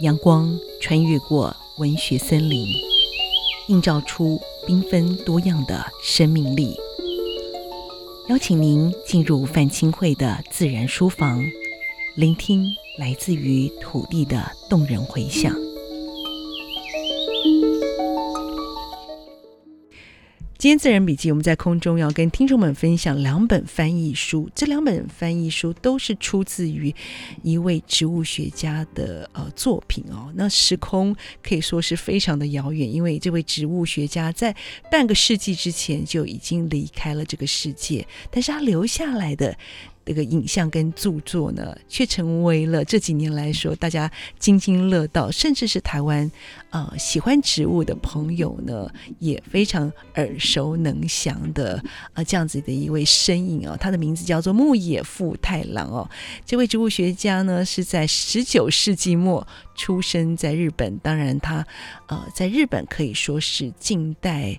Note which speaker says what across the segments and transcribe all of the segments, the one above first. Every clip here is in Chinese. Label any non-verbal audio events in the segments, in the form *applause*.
Speaker 1: 阳光穿越过文学森林，映照出缤纷多样的生命力。邀请您进入范清慧的自然书房，聆听来自于土地的动人回响。今天自然笔记，我们在空中要跟听众们分享两本翻译书。这两本翻译书都是出自于一位植物学家的呃作品哦。那时空可以说是非常的遥远，因为这位植物学家在半个世纪之前就已经离开了这个世界，但是他留下来的。这个影像跟著作呢，却成为了这几年来说大家津津乐道，甚至是台湾呃喜欢植物的朋友呢，也非常耳熟能详的呃这样子的一位身影、哦，他的名字叫做牧野富太郎哦。这位植物学家呢，是在十九世纪末出生在日本，当然他呃在日本可以说是近代。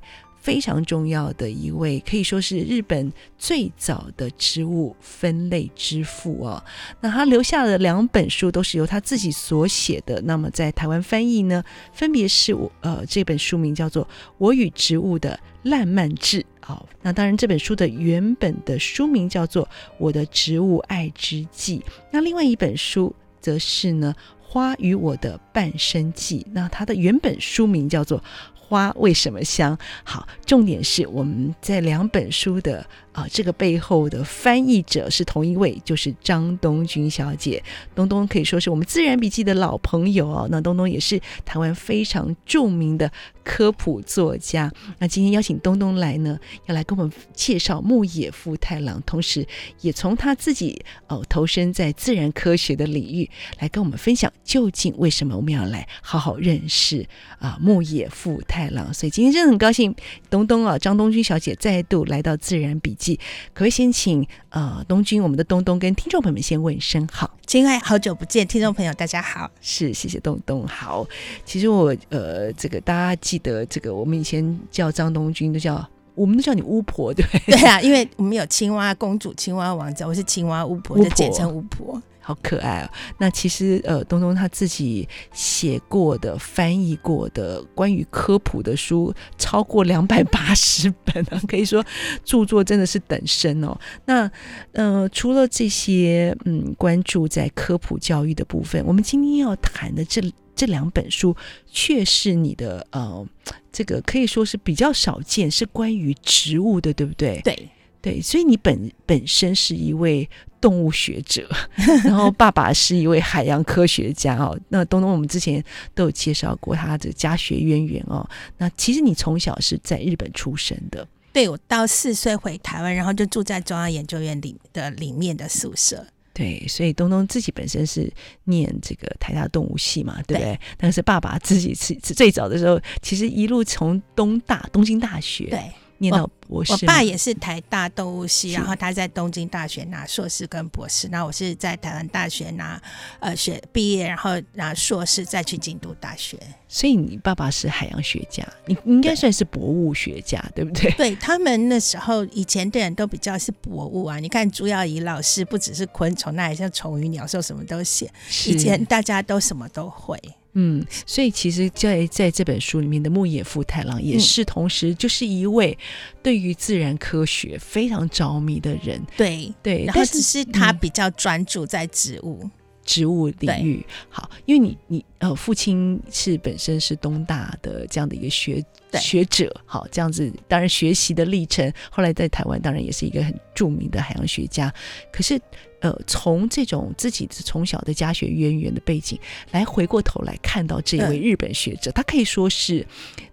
Speaker 1: 非常重要的一位，可以说是日本最早的植物分类之父哦。那他留下的两本书都是由他自己所写的。那么在台湾翻译呢，分别是我呃这本书名叫做《我与植物的烂漫志》哦。那当然这本书的原本的书名叫做《我的植物爱之记》。那另外一本书则是呢《花与我的半生记》。那它的原本书名叫做。花为什么香？好，重点是我们在两本书的啊、这个背后的翻译者是同一位，就是张东君小姐。东东可以说是我们自然笔记的老朋友哦。那东东也是台湾非常著名的科普作家。那今天邀请东东来呢，要来跟我们介绍牧野富太郎，同时也从他自己哦、投身在自然科学的领域来跟我们分享，究竟为什么我们要来好好认识啊牧野富太郎。所以今天真的很高兴，东东啊，张东君小姐再度来到自然笔记，可不可以先请呃东君，我们的东东跟听众朋友们先问声好。
Speaker 2: 亲爱，好久不见，听众朋友大家好，
Speaker 1: 是谢谢东东好。其实我呃这个大家记得这个，我们以前叫张东君都叫我们都叫你巫婆对对？*laughs*
Speaker 2: 对啊，因为我们有青蛙公主、青蛙王子，我是青蛙巫婆，就简称巫婆。
Speaker 1: 好可爱哦！那其实呃，东东他自己写过的、翻译过的关于科普的书超过两百八十 *laughs* 本啊，可以说著作真的是等身哦。那呃，除了这些嗯，关注在科普教育的部分，我们今天要谈的这这两本书，却是你的呃，这个可以说是比较少见，是关于植物的，对不对？
Speaker 2: 对
Speaker 1: 对，所以你本本身是一位。动物学者，*laughs* 然后爸爸是一位海洋科学家哦。那东东，我们之前都有介绍过他的家学渊源哦。那其实你从小是在日本出生的，
Speaker 2: 对，我到四岁回台湾，然后就住在中央研究院里的里面的宿舍。
Speaker 1: 对，所以东东自己本身是念这个台大动物系嘛，对不对？对，但是爸爸自己是最早的时候，其实一路从东大东京大学对。念到博士，
Speaker 2: 我爸也是台大动物系，然后他在东京大学拿硕士跟博士。那我是在台湾大学拿呃学毕业，然后拿硕士再去京都大学。
Speaker 1: 所以你爸爸是海洋学家，你应该算是博物学家，对，对不对？
Speaker 2: 对，他们那时候以前的人都比较是博物啊。你看朱耀仪老师不只是昆虫，那也像虫鱼鸟兽什么都写。以前大家都什么都会。
Speaker 1: 嗯，所以其实在，在在这本书里面的牧野富太郎，也是同时就是一位对于自然科学非常着迷的人。
Speaker 2: 对对，然后只是他比较专注在植物、嗯、
Speaker 1: 植物领域。好，因为你你呃，父亲是本身是东大的这样的一个学学者，好，这样子，当然学习的历程，后来在台湾当然也是一个很著名的海洋学家。可是。呃，从这种自己从小的家学渊源的背景来回过头来看到这一位日本学者，嗯、他可以说是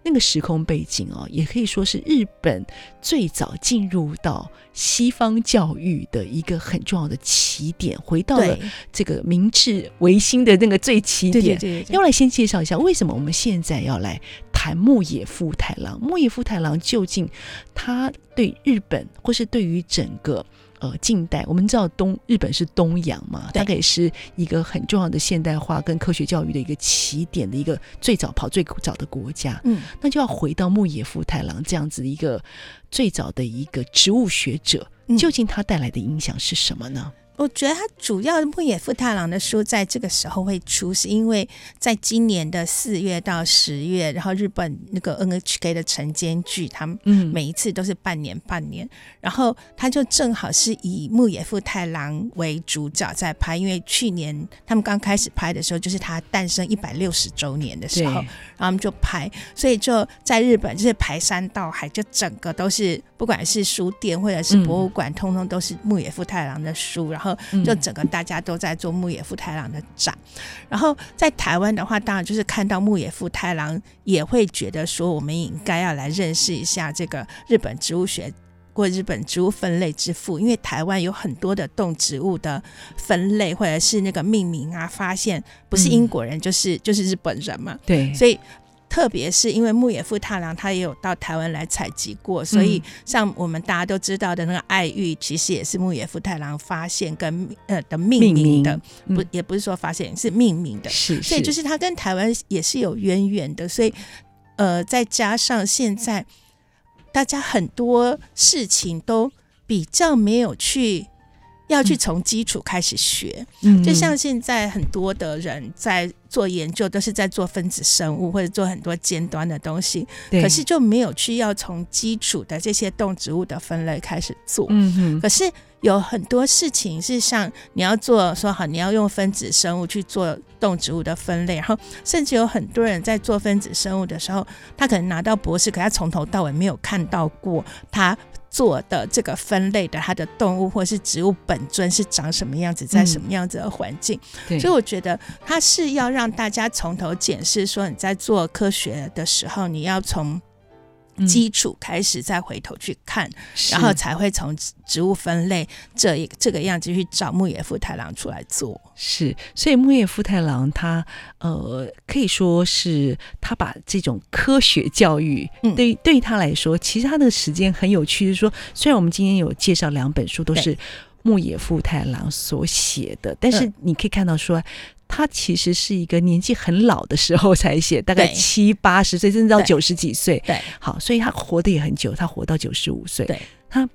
Speaker 1: 那个时空背景哦，也可以说是日本最早进入到西方教育的一个很重要的起点，回到了这个明治维新的那个最起点。对对对对，要来先介绍一下，为什么我们现在要来谈牧野富太郎？牧野富太郎究竟他对日本，或是对于整个？呃，近代我们知道东日本是东洋嘛，大概也是一个很重要的现代化跟科学教育的一个起点的一个最早跑最早的国家。嗯，那就要回到牧野富太郎这样子的一个最早的一个植物学者，究竟他带来的影响是什么呢？
Speaker 2: 我觉得他主要牧野富太郎的书在这个时候会出，是因为在今年的四月到十月，然后日本那个 NHK 的晨间剧，他们每一次都是半年半年，然后他就正好是以牧野富太郎为主角在拍，因为去年他们刚开始拍的时候，就是他诞生一百六十周年的时候，然后他们就拍，所以就在日本就是排山倒海，就整个都是不管是书店或者是博物馆，通通都是牧野富太郎的书，然后。就整个大家都在做牧野富太郎的展，然后在台湾的话，当然就是看到牧野富太郎，也会觉得说，我们应该要来认识一下这个日本植物学或日本植物分类之父，因为台湾有很多的动植物的分类或者是那个命名啊，发现不是英国人就是就是日本人嘛，
Speaker 1: 对，
Speaker 2: 所以。特别是因为牧野富太郎他也有到台湾来采集过，所以像我们大家都知道的那个爱玉，其实也是牧野富太郎发现跟呃的命名的，不也不是说发现是命名的，
Speaker 1: 是，
Speaker 2: 所以就是他跟台湾也是有渊源的，所以呃再加上现在大家很多事情都比较没有去。要去从基础开始学，嗯，就像现在很多的人在做研究，都是在做分子生物或者做很多尖端的东西，可是就没有去要从基础的这些动植物的分类开始做。嗯哼，可是有很多事情是像你要做，说好你要用分子生物去做动植物的分类，然后甚至有很多人在做分子生物的时候，他可能拿到博士，可他从头到尾没有看到过他。做的这个分类的它的动物或是植物本尊是长什么样子，在什么样子的环境，嗯，所以我觉得它是要让大家从头检视，说你在做科学的时候，你要从。基础开始，再回头去看，然后才会从植物分类这一这个样子去找牧野富太郎出来做。
Speaker 1: 是，所以牧野富太郎他呃可以说是他把这种科学教育，嗯、对对于他来说，其实他的时间很有趣。就是说，虽然我们今天有介绍两本书都是牧野富太郎所写的，但是你可以看到说。他其实是一个年纪很老的时候才写，大概七八十岁，甚至到九十几岁。
Speaker 2: 对，
Speaker 1: 好，所以他活得也很久，他活到九十五岁。
Speaker 2: 对，
Speaker 1: 他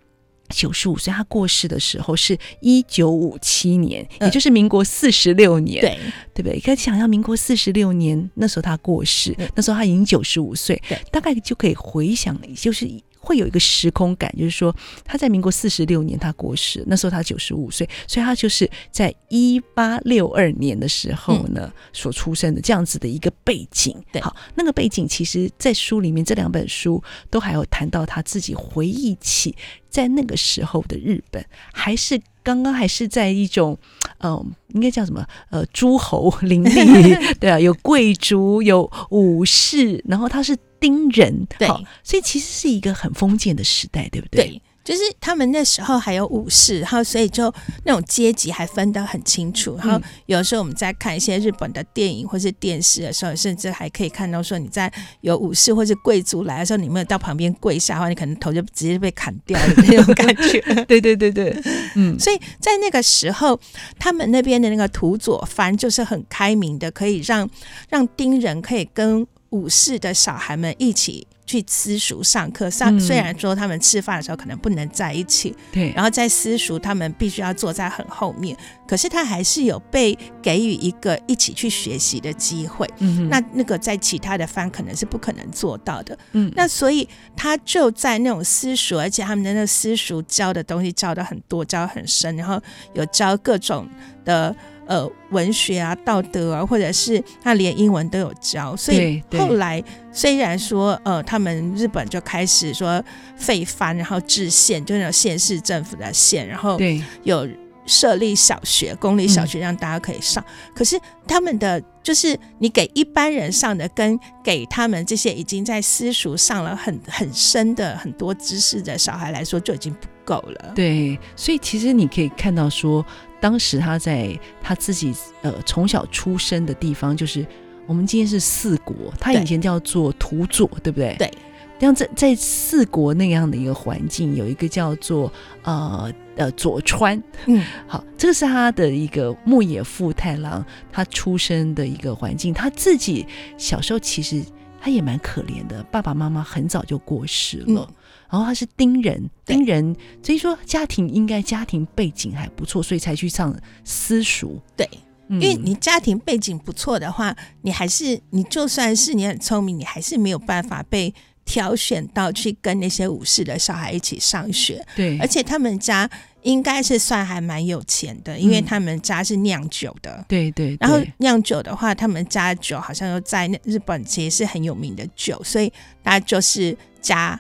Speaker 1: 九十五岁，他过世的时候是一九五七年，也就是民国四十六年。对，对不对？可以想象，民国四十六年那时候他过世，那时候他已经九十五岁，大概就可以回想，就是。会有一个时空感，就是说他在民国四十六年他过世，那时候他九十五岁，所以他就是在一八六二年的时候呢、嗯、所出生的这样子的一个背景。对，好，那个背景其实，在书里面这两本书都还有谈到他自己回忆起在那个时候的日本，还是刚刚还是在一种，嗯、呃，应该叫什么？呃，诸侯林立，*laughs* 对啊，有贵族，有武士，然后他是。丁人，对，所以其实是一个很封建的时代，对不对？
Speaker 2: 对，就是他们那时候还有武士，然后所以就那种阶级还分得很清楚。然后有时候我们在看一些日本的电影或是电视的时候，甚至还可以看到说，你在有武士或是贵族来的时候，你没有到旁边跪下的话，你可能头就直接被砍掉的那种感觉。*laughs*
Speaker 1: 对对对对，嗯，
Speaker 2: 所以在那个时候，他们那边的那个土佐藩就是很开明的，可以让让丁人可以跟。武士的小孩们一起去私塾上课，上虽然说他们吃饭的时候可能不能在一起，对，然后在私塾他们必须要坐在很后面，可是他还是有被给予一个一起去学习的机会。嗯，那那个在其他的方可能是不可能做到的。嗯，那所以他就在那种私塾，而且他们的那个私塾教的东西教的很多，教很深，然后有教各种的。呃，文学啊，道德啊，或者是他连英文都有教，所以后来虽然说呃，他们日本就开始说废藩，然后制县，就那种县市政府的县，然后有设立小学，公立小学让大家可以上。嗯、可是他们的就是你给一般人上的，跟给他们这些已经在私塾上了很很深的很多知识的小孩来说，就已经不够了。
Speaker 1: 对，所以其实你可以看到说。当时他在他自己呃从小出生的地方，就是我们今天是四国，他以前叫做土佐，对不对？
Speaker 2: 对。
Speaker 1: 像在在四国那样的一个环境，有一个叫做呃呃佐川，嗯，好，这个是他的一个牧野富太郎他出生的一个环境。他自己小时候其实他也蛮可怜的，爸爸妈妈很早就过世了。嗯然后他是丁人，丁人，所以说家庭应该家庭背景还不错，所以才去上私塾。
Speaker 2: 对，因为你家庭背景不错的话，你还是你就算是你很聪明，你还是没有办法被挑选到去跟那些武士的小孩一起上学。
Speaker 1: 对，
Speaker 2: 而且他们家应该是算还蛮有钱的，因为他们家是酿酒的。
Speaker 1: 嗯、对，对对，
Speaker 2: 然后酿酒的话，他们家酒好像又在日本其实是很有名的酒，所以大家就是家。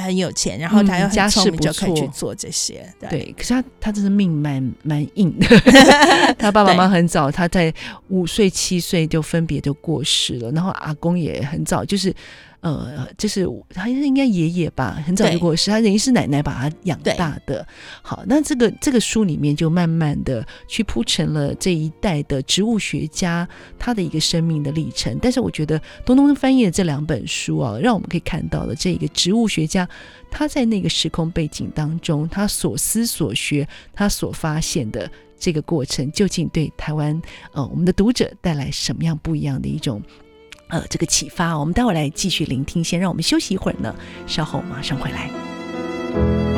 Speaker 2: 很有钱，然后他又很聪明，就可以去做这些。嗯、对，
Speaker 1: 对，可是他他真的命蛮蛮硬的。*laughs* 他爸爸妈妈很早，他在五岁七岁就分别就过世了，然后阿公也很早，就是。呃，就是他应该爷爷吧，很早就过世，他等于是奶奶把他养大的。好，那这个这个书里面就慢慢的去铺陈了这一代的植物学家他的一个生命的历程。但是我觉得东东翻译的这两本书啊，让我们可以看到了这个植物学家他在那个时空背景当中，他所思所学，他所发现的这个过程，究竟对台湾呃我们的读者带来什么样不一样的一种。呃，这个启发，我们待会来继续聆听。先让我们休息一会儿呢，稍后马上回来。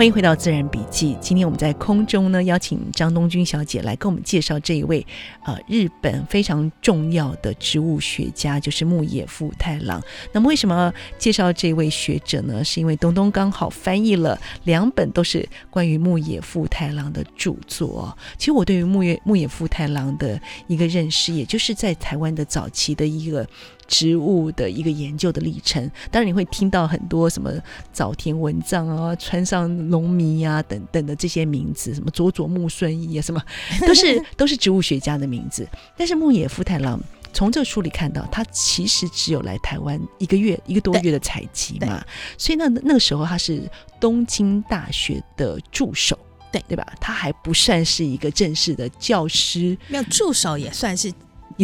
Speaker 1: 欢迎回到《自然笔记》。今天我们在空中呢，邀请张东君小姐来跟我们介绍这一位呃日本非常重要的植物学家，就是牧野富太郎。那么为什么介绍这位学者呢？是因为东东刚好翻译了两本都是关于牧野富太郎的著作。其实我对于牧野牧野富太郎的一个认识，也就是在台湾的早期的一个。植物的一个研究的历程，当然你会听到很多什么早田文藏啊、川上隆弥啊等等的这些名字，什么佐佐木顺一啊，什么 *laughs* 都是都是植物学家的名字。但是牧野富太郎从这个书里看到，他其实只有来台湾一个月一个多月的采集嘛，所以那那个时候他是东京大学的助手，对对吧？他还不算是一个正式的教师，
Speaker 2: 没有助手也算是。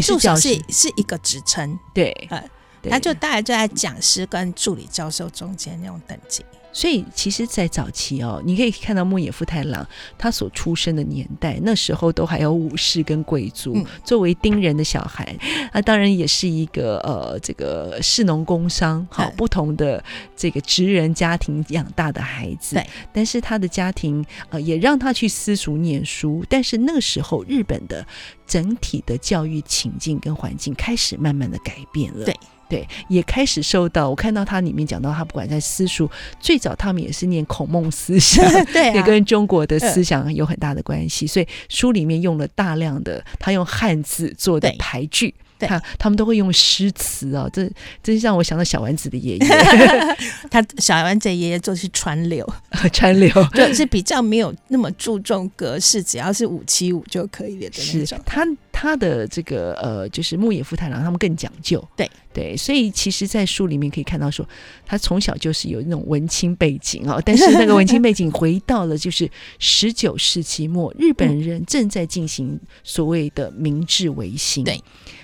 Speaker 2: 助手是是一个职称，
Speaker 1: 对，
Speaker 2: 呃，他就大概就在讲师跟助理教授中间那种等级。
Speaker 1: 所以，其实，在早期哦，你可以看到牧野富太郎他所出生的年代，那时候都还有武士跟贵族。嗯、作为丁人的小孩，那当然也是一个呃，这个士农工商好不同的这个职人家庭养大的孩子。对，但是他的家庭呃，也让他去私塾念书。但是那个时候，日本的整体的教育情境跟环境开始慢慢的改变了。对。对，也开始受到我看到他里面讲到，他不管在私塾，最早他们也是念孔孟思想，*laughs* 对、啊，也跟中国的思想有很大的关系，所以书里面用了大量的他用汉字做的排句。他他们都会用诗词啊，这真让我想到小丸子的爷爷。*laughs* *laughs*
Speaker 2: 他小丸子爷爷就是川流，
Speaker 1: 川流
Speaker 2: 就是比较没有那么注重格式，只要是五七五就可以的那种。
Speaker 1: 他他的这个呃，就是牧野富太郎，他们更讲究。对对，所以其实，在书里面可以看到说，他从小就是有那种文青背景啊，但是那个文青背景回到了就是十九世纪末，日本人正在进行所谓的明治维新。对。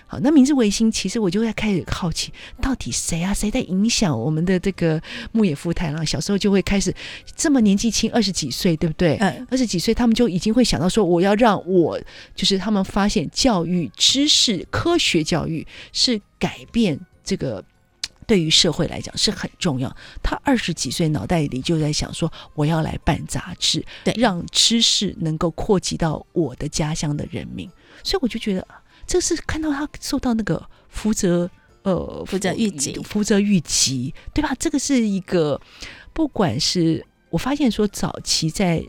Speaker 1: 好，那明治维新，其实我就会开始好奇，到底谁啊？谁在影响我们的这个牧野富太郎？小时候就会开始这么年纪轻，二十几岁，对不对？嗯，二十几岁，他们就已经会想到说，我要让我，就是他们发现教育、知识、科学教育是改变这个 *tsk* 对于社会来讲是很重要。他二十几岁脑袋里就在想说，我要来办杂志，让知识能够扩及到我的家乡的人民。所以我就觉得。这是看到他受到那个福泽呃
Speaker 2: 福泽谕吉
Speaker 1: 福泽谕吉对吧？这个是一个，不管是我发现说早期在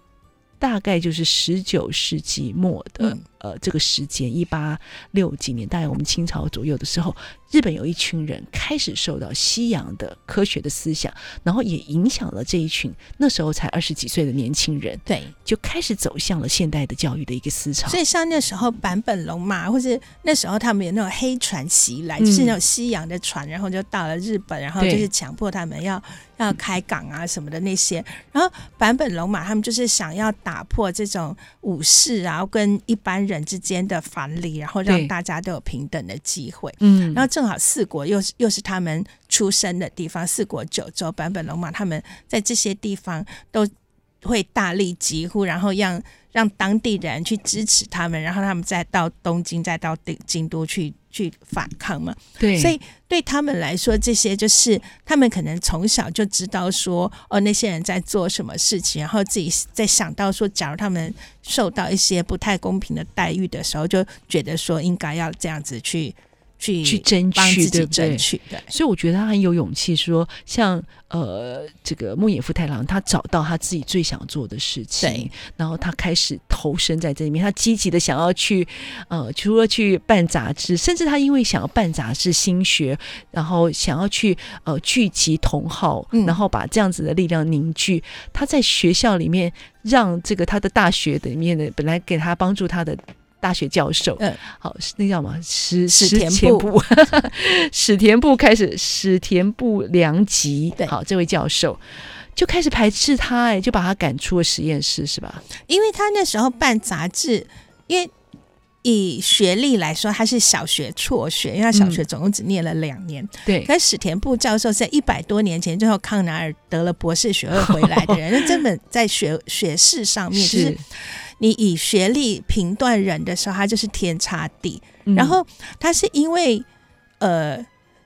Speaker 1: 大概就是十九世纪末的。嗯呃，这个时间一八六几年，大概我们清朝左右的时候，日本有一群人开始受到西洋的科学的思想，然后也影响了这一群那时候才二十几岁的年轻人，对，就开始走向了现代的教育的一个思潮。
Speaker 2: 所以像那时候坂本龙马，或是那时候他们有那种黑船袭来，就是那种西洋的船，然后就到了日本，然后就是强迫他们要要开港啊什么的那些。然后坂本龙马他们就是想要打破这种武士啊跟一般人。人之间的藩篱，然后让大家都有平等的机会。嗯，然后正好四国又是又是他们出生的地方，四国九州，版本龙马他们在这些地方都会大力疾呼，然后让让当地人去支持他们，然后他们再到东京，再到京都去去反抗嘛。
Speaker 1: 对，
Speaker 2: 所以对他们来说，这些就是他们可能从小就知道说，哦，那些人在做什么事情，然后自己在想到说，假如他们受到一些不太公平的待遇的时候，就觉得说应该要这样子去。去
Speaker 1: 去争取，对不对？
Speaker 2: 对，
Speaker 1: 所以我觉得他很有勇气，说像呃，这个牧野富太郎，他找到他自己最想做的事情，然后他开始投身在这里面，他积极的想要去呃，除了去办杂志，甚至他因为想要办杂志新学，然后想要去呃聚集同好，然后把这样子的力量凝聚，嗯、他在学校里面让这个他的大学里面的本来给他帮助他的。大学教授，嗯，好，那叫什么？史
Speaker 2: 史田部，*laughs*
Speaker 1: 史田部开始，史田部良吉，对，好，这位教授就开始排斥他，哎，就把他赶出了实验室，是吧？
Speaker 2: 因为他那时候办杂志，因为以学历来说，他是小学辍学，因为他小学总共只念了两年，
Speaker 1: 对、嗯。
Speaker 2: 可是史田部教授在一百多年前，最后康奈尔得了博士学位回来的人，那根本在学学士上面就是。是你以学历评断人的时候，他就是天差地。嗯、然后他是因为呃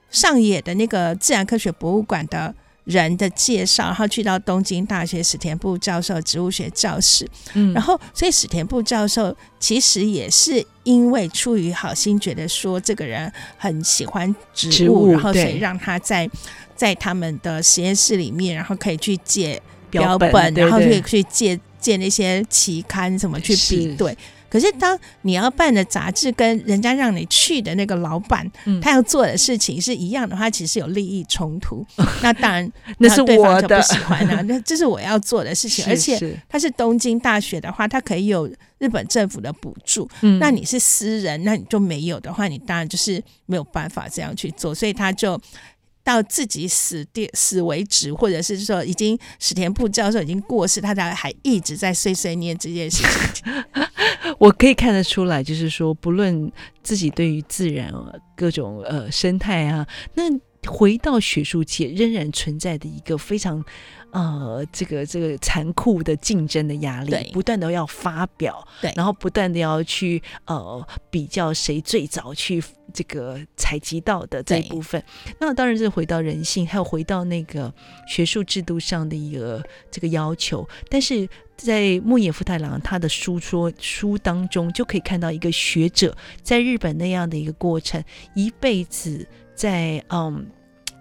Speaker 2: 上野的那个自然科学博物馆的人的介绍，然后去到东京大学史田部教授植物学教室。嗯，然后所以史田部教授其实也是因为出于好心，觉得说这个人很喜欢植物，植物然后所以让他在在他们的实验室里面，然后可以去借标本，然后可以去借。借那些期刊什么去比对，可是当你要办的杂志跟人家让你去的那个老板，嗯、他要做的事情是一样的话，其实有利益冲突。*laughs* 那当然，
Speaker 1: 那是我的
Speaker 2: 不喜欢啊。*laughs* 那这是我要做的事情，而且他是东京大学的话，他可以有日本政府的补助。嗯、那你是私人，那你就没有的话，你当然就是没有办法这样去做。所以他就。到自己死地死为止，或者是说已经史田部教授已经过世，他才还一直在碎碎念这件事情。*laughs* *laughs*
Speaker 1: 我可以看得出来，就是说，不论自己对于自然各种呃生态啊，那回到学术界，仍然存在的一个非常。呃，这个这个残酷的竞争的压力，不断的要发表，
Speaker 2: 对，
Speaker 1: 然后不断的要去呃比较谁最早去这个采集到的这一部分。那当然是回到人性，还有回到那个学术制度上的一个这个要求。但是在牧野富太郎他的书说书当中，就可以看到一个学者在日本那样的一个过程，一辈子在嗯。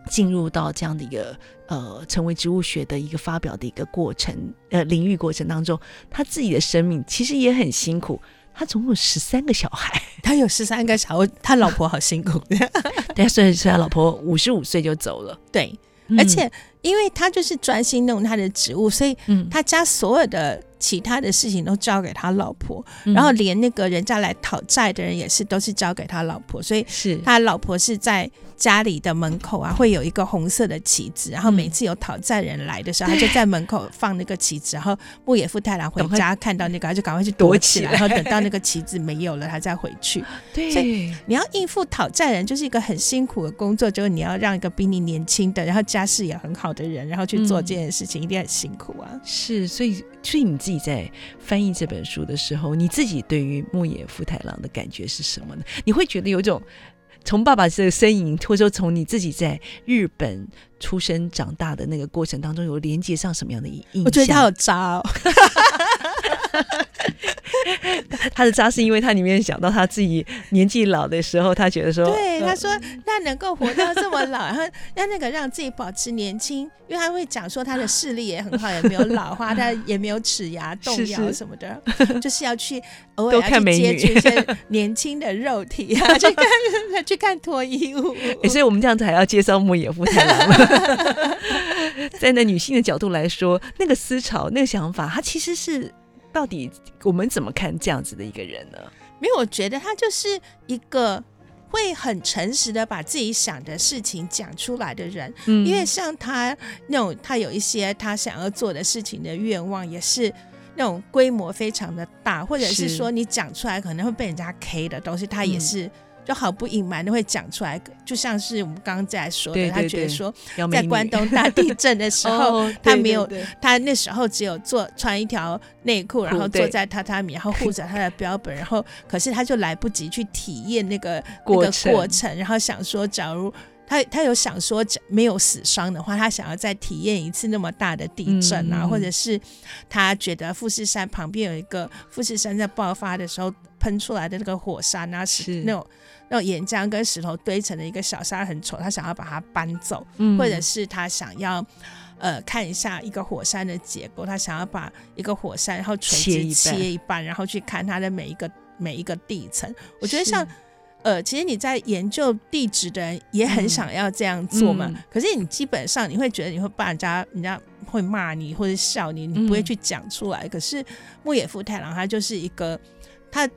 Speaker 1: 进入到这样的一个呃，成为植物学的一个发表的一个过程，呃，领域过程当中，他自己的生命其实也很辛苦。他总共有十三个小孩，
Speaker 2: 他有十三个小孩，他老婆好辛苦。*laughs*
Speaker 1: 对，所以所以他老婆五十五岁就走了。
Speaker 2: 对，嗯、而且因为他就是专心弄他的植物，所以他家所有的其他的事情都交给他老婆，嗯、然后连那个人家来讨债的人也是都是交给他老婆，所以是他老婆是在。家里的门口啊，会有一个红色的旗子，然后每次有讨债人来的时候，嗯、他就在门口放那个旗子，然后牧野富太郎回家看到那个，他就赶快去躲起来，起来然后等到那个旗子没有了，他再回去。*laughs*
Speaker 1: 对，
Speaker 2: 所以你要应付讨债人，就是一个很辛苦的工作，就是你要让一个比你年轻的，然后家世也很好的人，然后去做这件事情，嗯、一定很辛苦啊。
Speaker 1: 是，所以，所以你自己你在翻译这本书的时候，你自己对于牧野富太郎的感觉是什么呢？你会觉得有一种。从爸爸这个身影，或者说从你自己在日本出生长大的那个过程当中，有连接上什么样的印象？
Speaker 2: 我觉得他好渣哦。*laughs* *laughs*
Speaker 1: 他的渣是因为他里面想到他自己年纪老的时候，他觉得说，
Speaker 2: 对，他说 *laughs* 他能够活到这么老，然后让那个让自己保持年轻，因为他会讲说他的视力也很好，也没有老化，他也没有齿牙动摇什么的，是是就是要去偶尔要去接触一些年轻的肉体啊，去看去看脱衣舞。*laughs*
Speaker 1: 欸，所以我们这样子还要介绍牧野夫太郎。在那女性的角度来说，那个思潮、那个想法，他其实是。到底我们怎么看这样子的一个人呢？
Speaker 2: 没有，我觉得他就是一个会很诚实的把自己想的事情讲出来的人。嗯，因为像他那种，他有一些他想要做的事情的愿望，也是那种规模非常的大，或者是说你讲出来可能会被人家 K 的东西，他也是就毫不隐瞒的会讲出来，就像是我们刚刚在说的，
Speaker 1: 对对对，
Speaker 2: 他觉得说在关东大地震的时候，哦、他没有，他那时候只有做穿一条内裤，然后坐在榻榻米，然后护着他的标本，然后可是他就来不及去体验那个那个过程，然后想说，假如。他他有想说，没有死伤的话，他想要再体验一次那么大的地震啊，嗯、或者是他觉得富士山旁边有一个富士山在爆发的时候喷出来的那个火山啊，是。那种那种岩浆跟石头堆成的一个小沙很丑，他想要把它搬走，嗯、或者是他想要呃看一下一个火山的结构，他想要把一个火山然后垂直切一半，然后去看它的每一个每一个地层，我觉得像。呃，其实你在研究地质的人也很想要这样做嘛。可是你基本上你会觉得你会把人家，人家会骂你或者笑你，你不会去讲出来。嗯、可是牧野富太郎他就是一个他。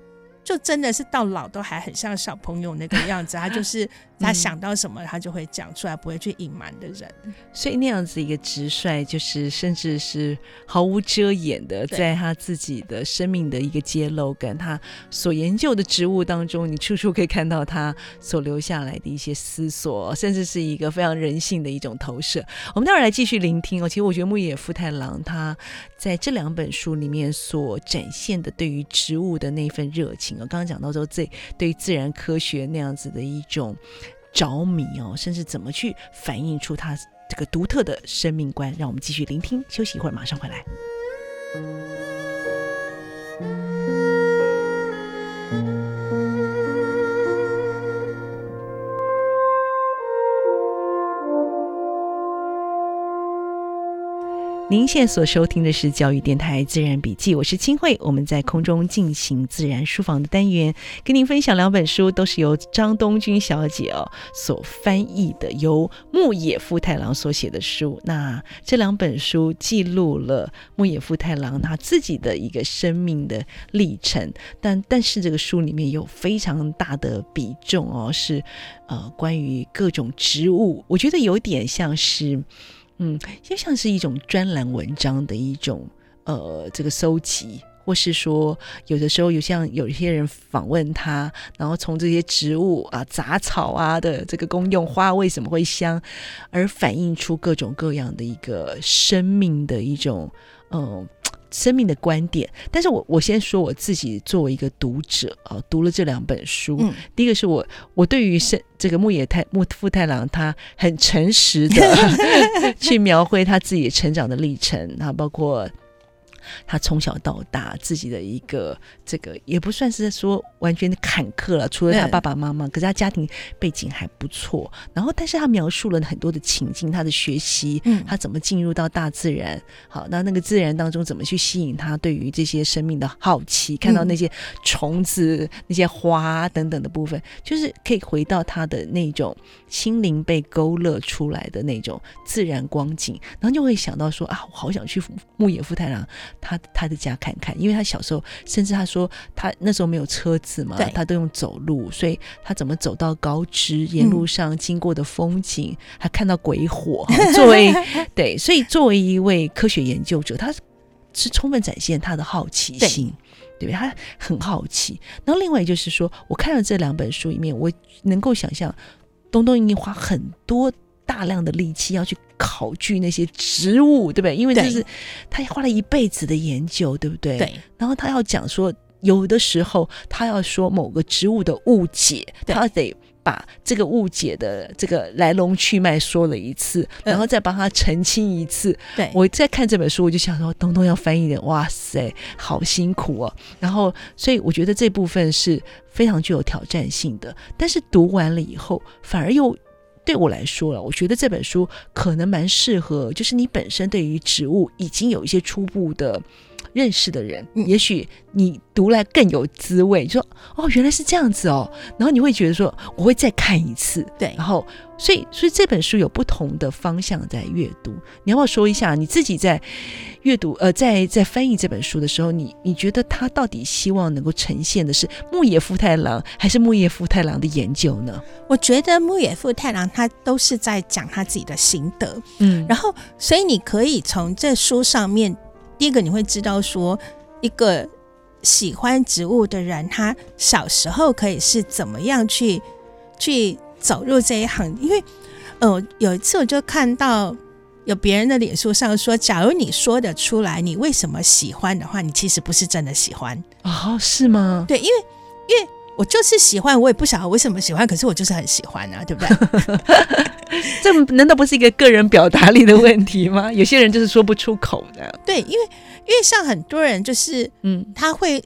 Speaker 2: 就真的是到老都还很像小朋友那个样子，他 *laughs* 就是他想到什么他就会讲出来，不会去隐瞒的人。
Speaker 1: 所以那样子一个直率，就是甚至是毫无遮掩的，在他自己的生命的一个揭露，跟他所研究的植物当中，你处处可以看到他所留下来的一些思索，甚至是一个非常人性的一种投射。我们待会儿来继续聆听哦。其实我觉得牧野富太郎他在这两本书里面所展现的对于植物的那份热情。我刚刚讲到说，这对自然科学那样子的一种着迷哦，甚至怎么去反映出他这个独特的生命观，让我们继续聆听。休息一会儿，马上回来。您现在所收听的是教育电台自然笔记，我是清慧。我们在空中进行自然书房的单元，跟您分享两本书，都是由张东君小姐哦所翻译的，由牧野富太郎所写的书。那这两本书记录了牧野富太郎他自己的一个生命的历程，但但是这个书里面有非常大的比重哦，是呃关于各种植物，我觉得有点像是。嗯，就像是一种专栏文章的一种呃，这个搜集，或是说有的时候有像有一些人访问他，然后从这些植物啊、杂草啊的这个公用，花为什么会香，而反映出各种各样的一个生命的一种嗯。生命的观点，但是我我先说我自己作为一个读者啊，读了这两本书，嗯、第一个是我我对于生这个牧野太牧富太郎他很诚实的 *laughs* 去描绘他自己成长的历程，啊，包括。他从小到大自己的一个这个也不算是说完全的坎坷了，除了他爸爸妈妈，可是他家庭背景还不错。然后，但是他描述了很多的情境，他的学习，嗯他怎么进入到大自然，好，那那个自然当中怎么去吸引他对于这些生命的好奇，看到那些虫子、那些花等等的部分，就是可以回到他的那种心灵被勾勒出来的那种自然光景，然后就会想到说啊，我好想去牧野富太郎。他他的家看看，因为他小时候，甚至他说他那时候没有车子嘛，他都用走路，所以他怎么走到高知，沿路上经过的风景，还、嗯、看到鬼火。作为 *laughs* 对，所以作为一位科学研究者，他是充分展现他的好奇心，对？他很好奇。然后另外就是说，我看了这两本书里面，我能够想象东东一定花很多。大量的力气要去考据那些植物，对不对？因为这是他花了一辈子的研究，对不对？对。然后他要讲说，有的时候他要说某个植物的误解，对他得把这个误解的这个来龙去脉说了一次，然后再帮他澄清一次。对。我在看这本书，我就想说，东东要翻译的，哇塞，好辛苦哦。然后，所以我觉得这部分是非常具有挑战性的。但是读完了以后，反而又。对我来说了，我觉得这本书可能蛮适合，就是你本身对于植物已经有一些初步的认识的人，嗯、也许你读来更有滋味。就说哦，原来是这样子哦，然后你会觉得说，我会再看一次。对，然后所以所以这本书有不同的方向在阅读。你要不要说一下你自己在阅读呃，在在翻译这本书的时候，你你觉得他到底希望能够呈现的是牧野富太郎还是牧野富太郎的研究呢？
Speaker 2: 我觉得牧野富太郎他都是在讲他自己的心得，嗯，然后所以你可以从这书上面。第一个你会知道说，一个喜欢植物的人，他小时候可以是怎么样去去走入这一行？因为，呃，有一次我就看到有别人的脸书上说，假如你说得出来你为什么喜欢的话，你其实不是真的喜欢
Speaker 1: 哦，是吗？
Speaker 2: 对，因为因为我就是喜欢，我也不晓得为什么喜欢，可是我就是很喜欢啊，对不对？*laughs*
Speaker 1: 这难道不是一个个人表达力的问题吗？*laughs* 有些人就是说不出口的。
Speaker 2: 对，因为。因为像很多人就是，嗯，他会。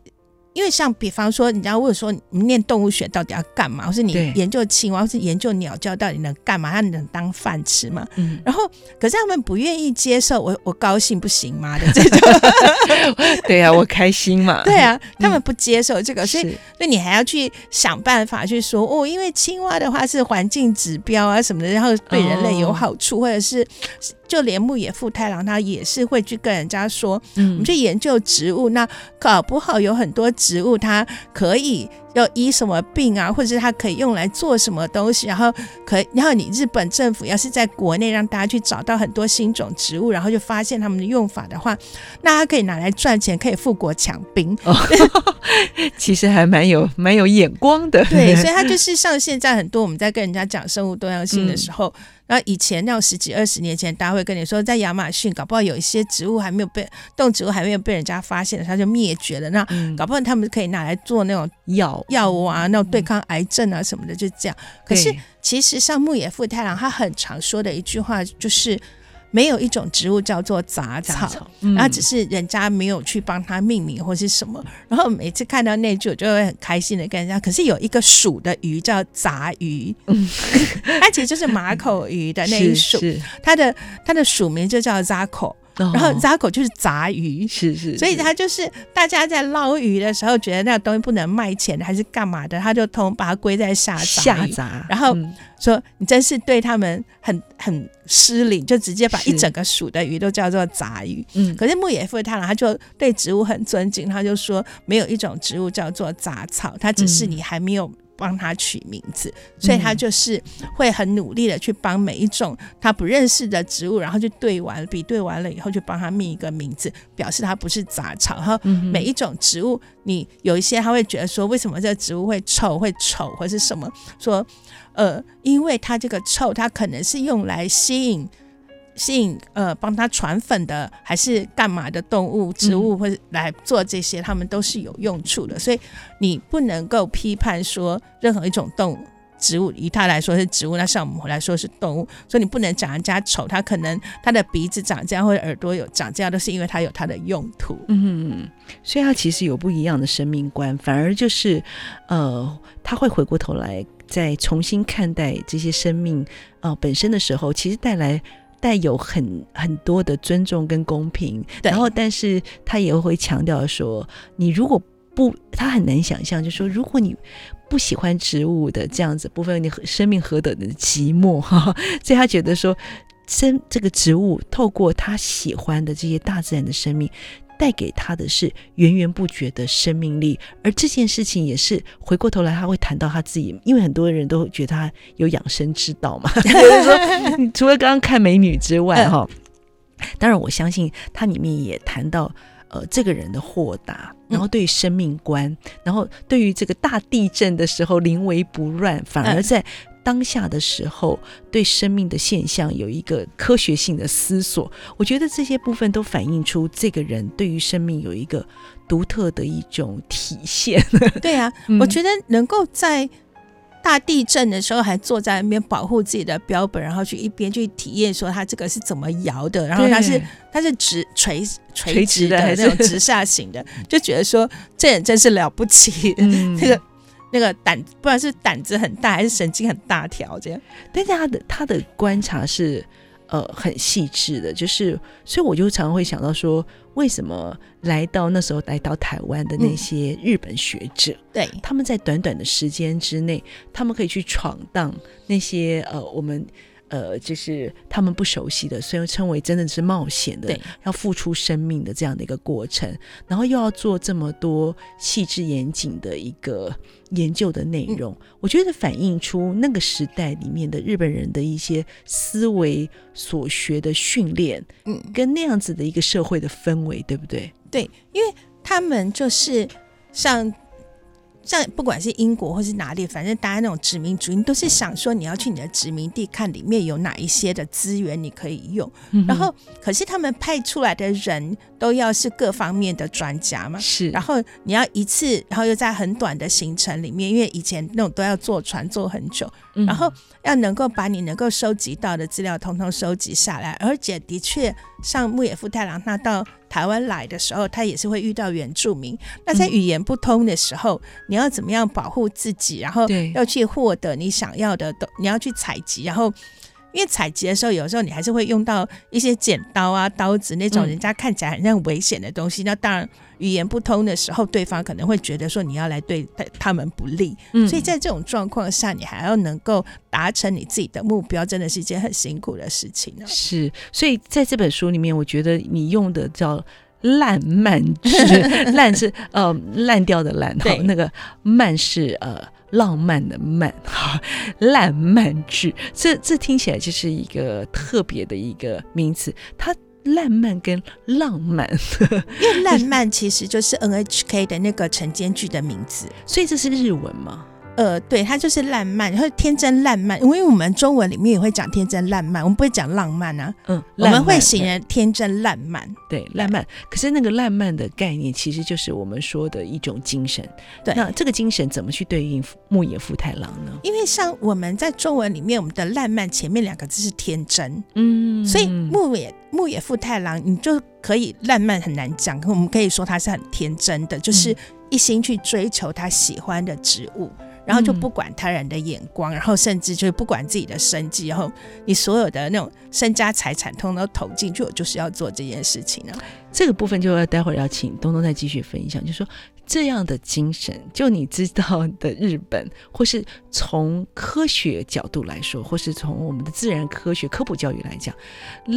Speaker 2: 因为像比方说，你要问说你念动物学到底要干嘛，或是你研究青蛙，或是研究鸟叫到底能干嘛？它能当饭吃吗？嗯，然后可是他们不愿意接受我，我高兴不行吗的 *laughs* 这种？
Speaker 1: 对呀、啊，我开心嘛。*laughs*
Speaker 2: 对啊，他们不接受这个，嗯、所以所以你还要去想办法去说哦，因为青蛙的话是环境指标啊什么的，然后对人类有好处，哦、或者是就连牧野富太郎他也是会去跟人家说，嗯，我们去研究植物，那搞不好有很多。植物它可以要医什么病啊，或者是它可以用来做什么东西，然后可以，然后你日本政府要是在国内让大家去找到很多新种植物，然后就发现他们的用法的话，那它可以拿来赚钱，可以富国强兵。哦、*laughs*
Speaker 1: 其实还蛮有蛮有眼光的。
Speaker 2: 对，所以它就是像现在很多我们在跟人家讲生物多样性的时候。嗯然后以前那十几二十年前，大家会跟你说，在亚马逊搞不好有一些植物还没有被动植物还没有被人家发现，它就灭绝了。那搞不好他们可以拿来做那种药药物啊，那种对抗癌症啊什么的，就这样。可是其实像牧野富太郎，他很常说的一句话就是。没有一种植物叫做杂草，然后、嗯、只是人家没有去帮它命名或是什么。然后每次看到那句，我就会很开心的跟人家。可是有一个属的鱼叫杂鱼，嗯、*laughs* 它其实就是马口鱼的那一属，它的它的属名就叫然后杂狗就是杂鱼，
Speaker 1: 是是，
Speaker 2: 所以他就是大家在捞鱼的时候觉得那个东西不能卖钱还是干嘛的，他就通把它归在下杂
Speaker 1: 下杂，
Speaker 2: 然后说你真是对他们很很失礼，就直接把一整个属的鱼都叫做杂鱼。嗯，可是牧野富太郎他就对植物很尊敬，他就说没有一种植物叫做杂草，它只是你还没有。帮他取名字，所以他就是会很努力的去帮每一种他不认识的植物，然后就对完比对完了以后，就帮他命一个名字，表示它不是杂草。然后每一种植物，你有一些他会觉得说，为什么这个植物会臭、会丑，或是什么？说，呃，因为它这个臭，它可能是用来吸引。吸引呃，帮他传粉的还是干嘛的动物、植物，或者来做这些，他们都是有用处的。所以你不能够批判说任何一种动物、植物，以他来说是植物，那像我们来说是动物。所以你不能讲人家丑，他可能他的鼻子长这样，或者耳朵有长这样，都是因为他有他的用途。
Speaker 1: 嗯，所以他其实有不一样的生命观，反而就是呃，他会回过头来再重新看待这些生命呃本身的时候，其实带来。带有很很多的尊重跟公平，然后，但是他也会强调说，你如果不，他很难想象，就是说，如果你不喜欢植物的这样子部分，你生命何等的寂寞哈，*laughs* 所以他觉得说，生这个植物透过他喜欢的这些大自然的生命。带给他的是源源不绝的生命力，而这件事情也是回过头来他会谈到他自己，因为很多人都觉得他有养生之道嘛。*laughs* 就是说，除了刚刚看美女之外，哈，当然我相信他里面也谈到，呃，这个人的豁达，然后对于生命观，然后对于这个大地震的时候临危不乱，反而在。当下的时候，对生命的现象有一个科学性的思索，我觉得这些部分都反映出这个人对于生命有一个独特的一种体现。*laughs*
Speaker 2: 对啊，嗯、我觉得能够在大地震的时候还坐在那边保护自己的标本，然后去一边去体验说他这个是怎么摇的，然后他是他是直垂垂直的那种直下型的，就觉得说这人真是了不起，嗯、*laughs* 那个。那个胆，不管是胆子很大还是神经很大条，这样。
Speaker 1: 但是他的他的观察是呃很细致的，就是所以我就常常会想到说，为什么来到那时候来到台湾的那些日本学者，嗯、对，他们在短短的时间之内，他们可以去闯荡那些呃我们。呃，就是他们不熟悉的，所以称为真的是冒险的，要付出生命的这样的一个过程，然后又要做这么多细致严谨的一个研究的内容，嗯、我觉得反映出那个时代里面的日本人的一些思维所学的训练，嗯，跟那样子的一个社会的氛围，对不对？
Speaker 2: 对，因为他们就是像。像不管是英国或是哪里，反正大家那种殖民主义，都是想说你要去你的殖民地看里面有哪一些的资源你可以用。嗯、然后，可是他们派出来的人都要是各方面的专家嘛。
Speaker 1: 是。
Speaker 2: 然后你要一次，然后又在很短的行程里面，因为以前那种都要坐船坐很久，嗯、然后要能够把你能够收集到的资料统统收集下来，而且的确，像牧野富太郎他到。台湾来的时候，他也是会遇到原住民。那在语言不通的时候，嗯、你要怎么样保护自己？然后要去获得你想要的，都你要去采集。然后，因为采集的时候，有时候你还是会用到一些剪刀啊、刀子那种人家看起来很像危险的东西。嗯、那当然。语言不通的时候，对方可能会觉得说你要来对他们不利，嗯，所以在这种状况下，你还要能够达成你自己的目标，真的是一件很辛苦的事情呢。
Speaker 1: 是，所以在这本书里面，我觉得你用的叫烂漫剧，*laughs* 烂是呃烂掉的烂，对，那个漫是呃浪漫的漫，*laughs* 哈，烂漫剧，这这听起来就是一个特别的一个名词，它。烂漫跟浪漫，*laughs*
Speaker 2: 因为烂漫其实就是 NHK 的那个晨间剧的名字，
Speaker 1: 所以这是日文吗？
Speaker 2: 呃，对，它就是烂漫，然后天真烂漫，因为我们中文里面也会讲天真烂漫，我们不会讲浪漫啊，嗯，我们会形容天真烂漫，
Speaker 1: 对，烂漫。可是那个烂漫的概念，其实就是我们说的一种精神。对，那这个精神怎么去对应牧野富太郎呢？
Speaker 2: 因为像我们在中文里面，我们的烂漫前面两个字是天真，嗯，所以牧野牧野富太郎，你就可以烂漫很难讲，可我们可以说他是很天真的，就是一心去追求他喜欢的植物。然后就不管他人的眼光，嗯、然后甚至就是不管自己的生计，然后你所有的那种身家财产通通都投进去，我就是要做这件事情呢。
Speaker 1: 这个部分就要待会儿要请东东再继续分享，就是说。这样的精神，就你知道的日本，或是从科学角度来说，或是从我们的自然科学科普教育来讲，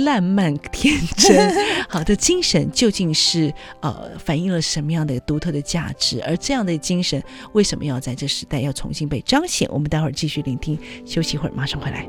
Speaker 1: 烂漫天真 *laughs* 好的精神究竟是呃反映了什么样的独特的价值？而这样的精神为什么要在这时代要重新被彰显？我们待会儿继续聆听，休息一会儿，马上回来。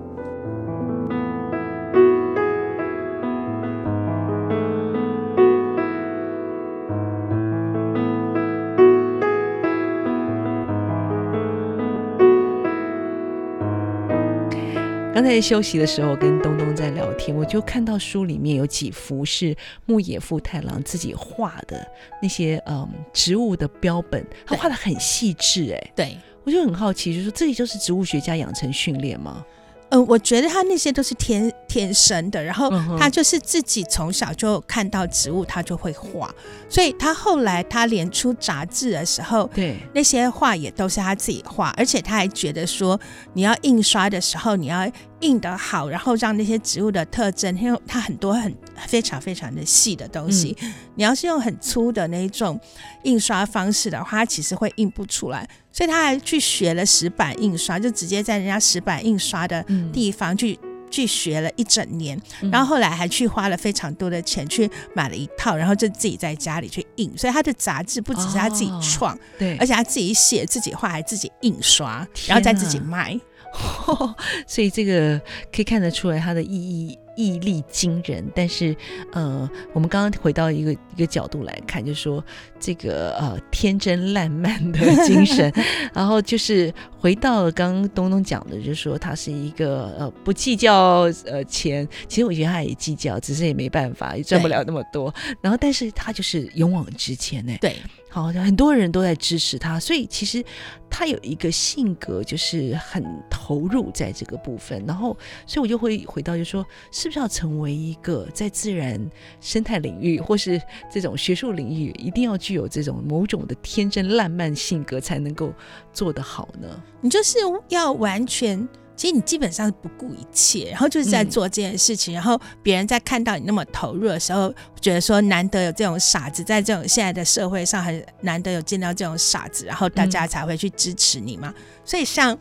Speaker 1: 刚才休息的时候，跟东东在聊天，我就看到书里面有几幅是牧野富太郎自己画的那些嗯植物的标本，他画的很细致哎，
Speaker 2: 对，
Speaker 1: 我就很好奇，就是说这里就是植物学家养成训练吗？
Speaker 2: 嗯，我觉得他那些都是天天生的，然后他就是自己从小就看到植物，他就会画，所以他后来他连出杂志的时候，对。那些画也都是他自己画，而且他还觉得说，你要印刷的时候，你要印得好，然后让那些植物的特征，因为它很多很非常非常的细的东西，嗯、你要是用很粗的那种印刷方式的话，它其实会印不出来。所以他还去学了石板印刷，就直接在人家石板印刷的地方去、嗯、去学了一整年，然后后来还去花了非常多的钱去买了一套，然后就自己在家里去印。所以他的杂志不只是他自己创，哦、对，而且他自己写、自己画，还自己印刷，然后再自己卖。*laughs*
Speaker 1: 所以这个可以看得出来他的意义。毅力惊人，但是，呃，我们刚刚回到一个一个角度来看，就是说这个呃天真烂漫的精神，*laughs* 然后就是回到了刚刚东东讲的，就是说他是一个呃不计较呃钱，其实我觉得他也计较，只是也没办法，也赚不了那么多。然后，但是他就是勇往直前呢。
Speaker 2: 对。
Speaker 1: 好很多人都在支持他，所以其实他有一个性格，就是很投入在这个部分。然后，所以我就会回到，就说是不是要成为一个在自然生态领域或是这种学术领域，一定要具有这种某种的天真烂漫性格，才能够做得好呢？
Speaker 2: 你就是要完全。其实你基本上是不顾一切，然后就是在做这件事情，嗯、然后别人在看到你那么投入的时候，觉得说难得有这种傻子，在这种现在的社会上很难得有见到这种傻子，然后大家才会去支持你嘛。嗯、所以像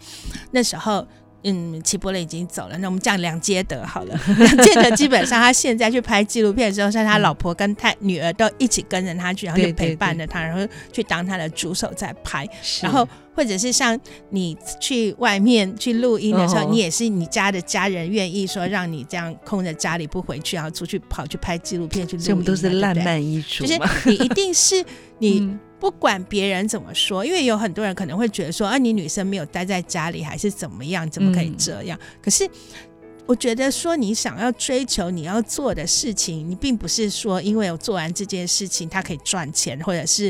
Speaker 2: 那时候，嗯，齐柏林已经走了，那我们讲梁杰德好了。梁杰德基本上他现在去拍纪录片的时候，像他老婆跟他女儿都一起跟着他去，然后就陪伴着他，然后去当他的助手在拍，然后。或者是像你去外面去录音的时候，哦、你也是你家的家人愿意说让你这样空着家里不回去，然后出去跑去拍纪录片去录音，
Speaker 1: 所以我们都是烂漫一族，
Speaker 2: 就是你一定是你 *laughs* 不管别人怎么说，因为有很多人可能会觉得说，啊，你女生没有待在家里还是怎么样，怎么可以这样？嗯、可是。我觉得说你想要追求你要做的事情，你并不是说因为我做完这件事情，它可以赚钱，或者是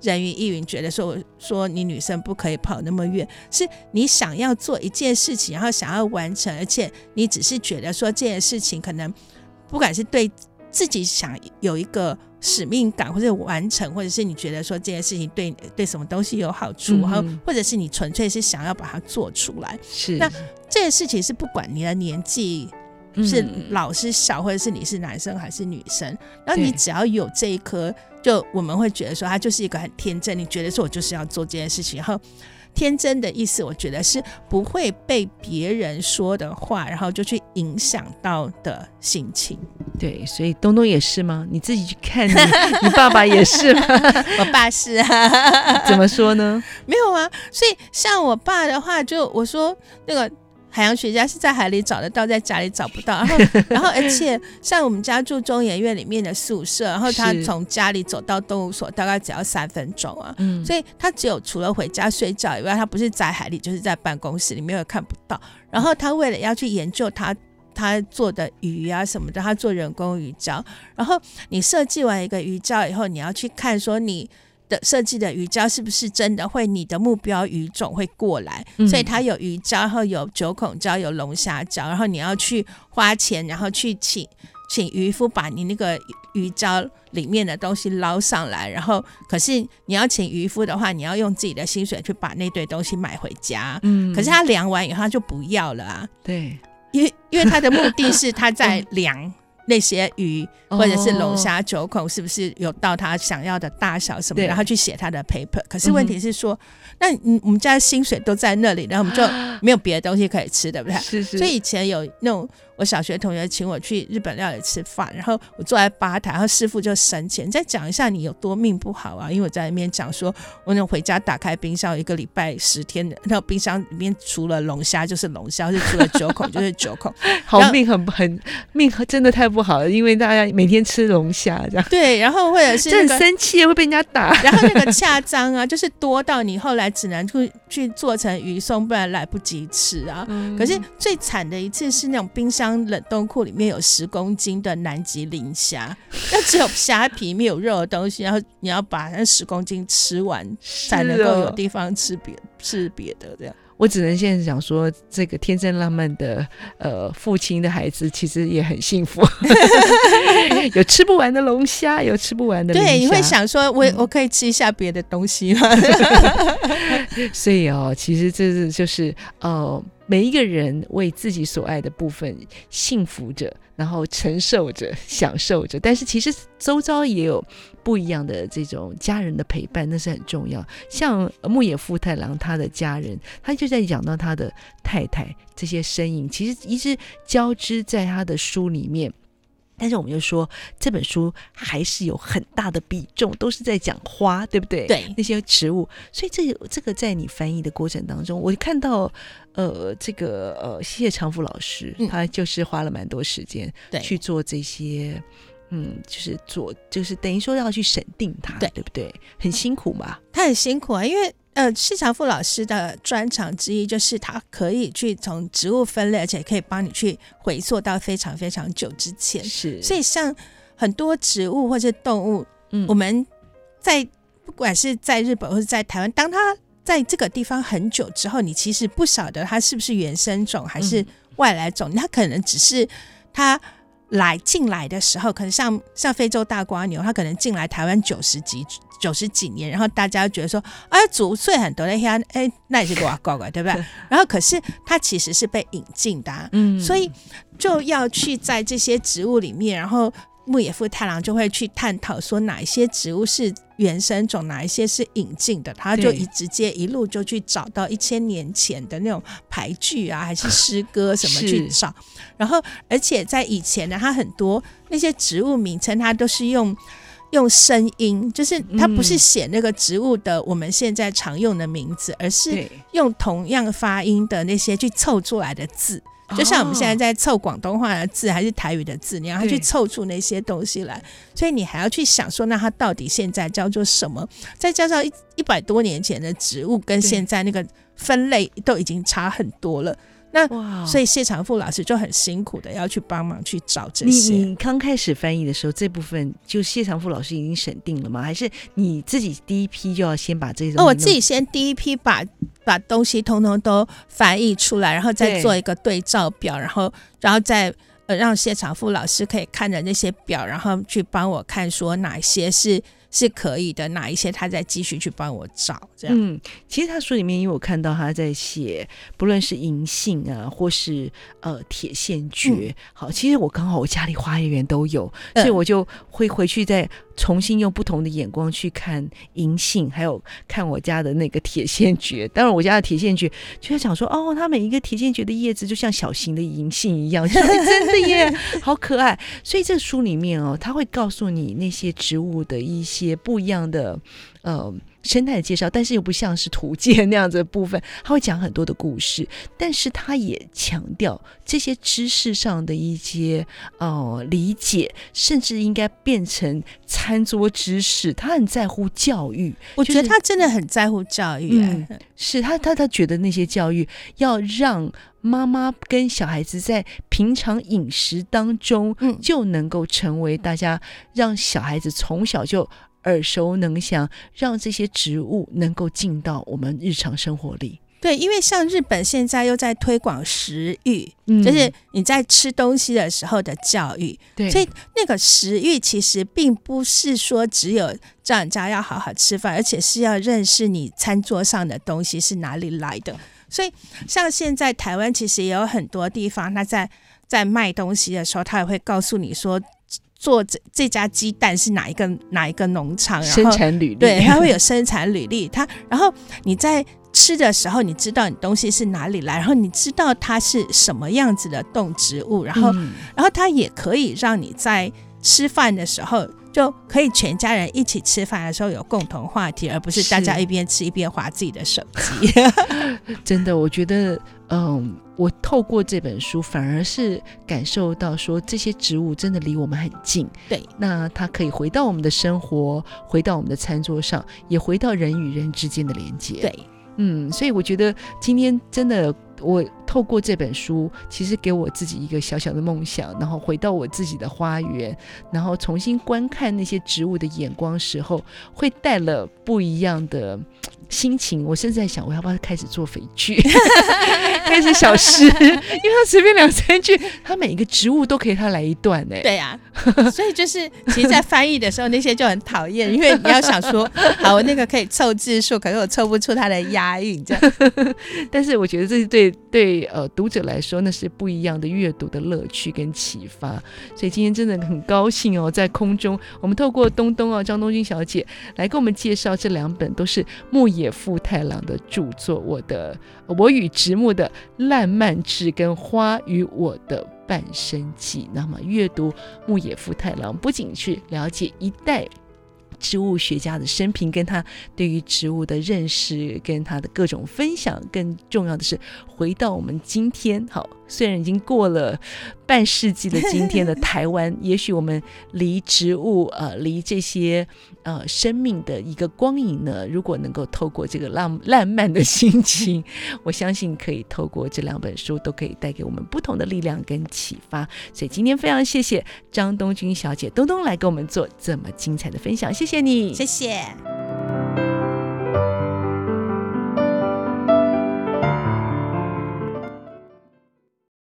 Speaker 2: 人云亦云，觉得说我说你女生不可以跑那么远，是你想要做一件事情，然后想要完成，而且你只是觉得说这件事情可能不管是对自己想有一个使命感或者完成，或者是你觉得说这件事情对对什么东西有好处，然后、嗯、或者是你纯粹是想要把它做出来，
Speaker 1: 是
Speaker 2: 那。这件事情是不管你的年纪是老是小，或者是你是男生还是女生，然后你只要有这一颗，就我们会觉得说他就是一个很天真。你觉得说我就是要做这件事情，然后天真的意思，我觉得是不会被别人说的话，然后就去影响到的心情。
Speaker 1: 对，所以东东也是吗？你自己去看你，*laughs* 你爸爸也是吗？
Speaker 2: 我爸是啊。
Speaker 1: 怎么说呢？*laughs*
Speaker 2: 没有啊。所以像我爸的话，就我说那个。海洋学家是在海里找得到，在家里找不到。然后，*laughs* 然后，而且像我们家住中研院里面的宿舍，然后他从家里走到动物所大概只要三分钟啊。嗯，所以他只有除了回家睡觉以外，他不是在海里，就是在办公室里面也看不到。然后他为了要去研究他他做的鱼啊什么的，他做人工鱼礁。然后你设计完一个鱼礁以后，你要去看说你。的设计的鱼礁是不是真的会你的目标鱼种会过来？嗯、所以它有鱼礁，然后有九孔礁，有龙虾礁，然后你要去花钱，然后去请请渔夫把你那个鱼礁里面的东西捞上来，然后可是你要请渔夫的话，你要用自己的薪水去把那堆东西买回家。嗯，可是他量完以后他就不要了啊。
Speaker 1: 对，
Speaker 2: 因为因为他的目的是他在 *laughs* 量。那些鱼或者是龙虾九孔是不是有到他想要的大小什么，然后去写他的 paper。可是问题是说，那你我们家的薪水都在那里，然后我们就没有别的东西可以吃，对不对？
Speaker 1: 是是。
Speaker 2: 所以以前有那种。我小学同学请我去日本料理吃饭，然后我坐在吧台，然后师傅就生气，你再讲一下你有多命不好啊？因为我在那边讲说，我能回家打开冰箱，一个礼拜十天的，然后冰箱里面除了龙虾就是龙虾，是除了九孔就是九孔，
Speaker 1: 好命很很命真的太不好了，因为大家每天吃龙虾这样。
Speaker 2: 对，然后或者是、
Speaker 1: 那个、*laughs* 很生气会被人家打，
Speaker 2: 然后那个恰脏啊，就是多到你后来只能去去做成鱼松，不然来不及吃啊。嗯、可是最惨的一次是那种冰箱冷冻库。里面有十公斤的南极磷虾，*laughs* 那只有虾皮没有肉的东西，然后你要把那十公斤吃完，才能够有地方吃别吃别的这样。
Speaker 1: 我只能现在想说，这个天真浪漫的呃父亲的孩子，其实也很幸福，*laughs* 有吃不完的龙虾，有吃不完的。
Speaker 2: 对，你会想说，我我可以吃一下别的东西吗？*laughs*
Speaker 1: 所以哦，其实这是就是呃。每一个人为自己所爱的部分幸福着，然后承受着、*laughs* 享受着。但是其实周遭也有不一样的这种家人的陪伴，那是很重要。像牧野富太郎他的家人，他就在讲到他的太太这些身影，其实一直交织在他的书里面。但是我们就说这本书还是有很大的比重都是在讲花，对不对？
Speaker 2: 对，
Speaker 1: 那些植物。所以这个这个在你翻译的过程当中，我看到呃这个呃谢谢长福老师，嗯、他就是花了蛮多时间去做这些，嗯，就是做就是等于说要去审定它，对，对不对？很辛苦嘛，
Speaker 2: 他很辛苦啊，因为。呃，谢长富老师的专长之一就是他可以去从植物分类，而且可以帮你去回溯到非常非常久之前。
Speaker 1: 是，
Speaker 2: 所以像很多植物或者动物，嗯，我们在不管是在日本或是在台湾，当它在这个地方很久之后，你其实不晓得它是不是原生种还是外来种，它可能只是它来进来的时候，可能像像非洲大瓜牛，它可能进来台湾九十几。九十几年，然后大家觉得说，哎，祖岁很多的呀，哎，那也是瓜怪怪，对不对？然后可是它其实是被引进的，啊，嗯，所以就要去在这些植物里面，然后牧野富太郎就会去探讨说，哪一些植物是原生种，哪一些是引进的，他就一直接一路就去找到一千年前的那种俳句啊，还是诗歌什么去找，然后而且在以前呢，他很多那些植物名称，他都是用。用声音，就是他不是写那个植物的我们现在常用的名字，而是用同样发音的那些去凑出来的字。就像我们现在在凑广东话的字还是台语的字，你要去凑出那些东西来，所以你还要去想说，那它到底现在叫做什么？再加上一一百多年前的植物跟现在那个分类都已经差很多了。那哇所以谢长富老师就很辛苦的要去帮忙去找这些。
Speaker 1: 你你刚开始翻译的时候，这部分就谢长富老师已经审定了吗？还是你自己第一批就要先把这种？
Speaker 2: 哦，我自己先第一批把把东西通通都翻译出来，然后再做一个对照表，然后然后再呃让谢长富老师可以看着那些表，然后去帮我看说哪些是。是可以的，哪一些他再继续去帮我找这样。
Speaker 1: 嗯，其实他书里面，因为我看到他在写，不论是银杏啊，或是呃铁线蕨，嗯、好，其实我刚好我家里花园都有，所以我就会回去再重新用不同的眼光去看银杏，还有看我家的那个铁线蕨。当然，我家的铁线蕨就在想说，哦，它每一个铁线蕨的叶子就像小型的银杏一样，真的耶，好可爱。所以这书里面哦，它会告诉你那些植物的一些。些不一样的呃生态的介绍，但是又不像是图鉴那样子的部分，他会讲很多的故事，但是他也强调这些知识上的一些呃理解，甚至应该变成餐桌知识。他很在乎教育，
Speaker 2: 我觉得他真的很在乎教育，欸
Speaker 1: 嗯。是他他他觉得那些教育要让妈妈跟小孩子在平常饮食当中，就能够成为大家让小孩子从小就。耳熟能详，让这些植物能够进到我们日常生活里。
Speaker 2: 对，因为像日本现在又在推广食育，嗯、就是你在吃东西的时候的教育。对，所以那个食育其实并不是说只有叫人家要好好吃饭，而且是要认识你餐桌上的东西是哪里来的。所以像现在台湾其实也有很多地方，他在在卖东西的时候，他也会告诉你说。做这这家鸡蛋是哪一个哪一个农场？然后
Speaker 1: 生产履历，
Speaker 2: 对，它会有 *laughs* 生产履历。它然后你在吃的时候，你知道你东西是哪里来，然后你知道它是什么样子的动植物，然后、嗯、然后它也可以让你在吃饭的时候就可以全家人一起吃饭的时候有共同话题，而不是大家一边吃一边划自己的手机。*laughs*
Speaker 1: 真的，我觉得，嗯。我透过这本书，反而是感受到说，这些植物真的离我们很近。
Speaker 2: 对，
Speaker 1: 那它可以回到我们的生活，回到我们的餐桌上，也回到人与人之间的连接。
Speaker 2: 对，
Speaker 1: 嗯，所以我觉得今天真的，我透过这本书，其实给我自己一个小小的梦想，然后回到我自己的花园，然后重新观看那些植物的眼光时候，会带了不一样的。心情，我甚至在想，我要不要开始做肥剧，*laughs* *laughs* 开始小诗，因为他随便两三句，他每一个植物都可以他来一段呢。
Speaker 2: 对呀、啊，所以就是其实，在翻译的时候，那些就很讨厌，因为你要想说，好，我那个可以凑字数，可是我凑不出它的押韵，这样。*laughs*
Speaker 1: 但是我觉得这是对对呃读者来说，那是不一样的阅读的乐趣跟启发。所以今天真的很高兴哦，在空中，我们透过东东啊张东君小姐来给我们介绍这两本都是牧野富太郎的著作，我的我与直木的烂漫志跟花与我的半生记。那么阅读牧野富太郎，不仅去了解一代植物学家的生平，跟他对于植物的认识，跟他的各种分享，更重要的是回到我们今天，好。虽然已经过了半世纪的今天的台湾，*laughs* 也许我们离植物呃，离这些呃生命的一个光影呢，如果能够透过这个浪浪漫的心情，我相信可以透过这两本书，都可以带给我们不同的力量跟启发。所以今天非常谢谢张东君小姐东东来给我们做这么精彩的分享，谢谢你，
Speaker 2: 谢谢。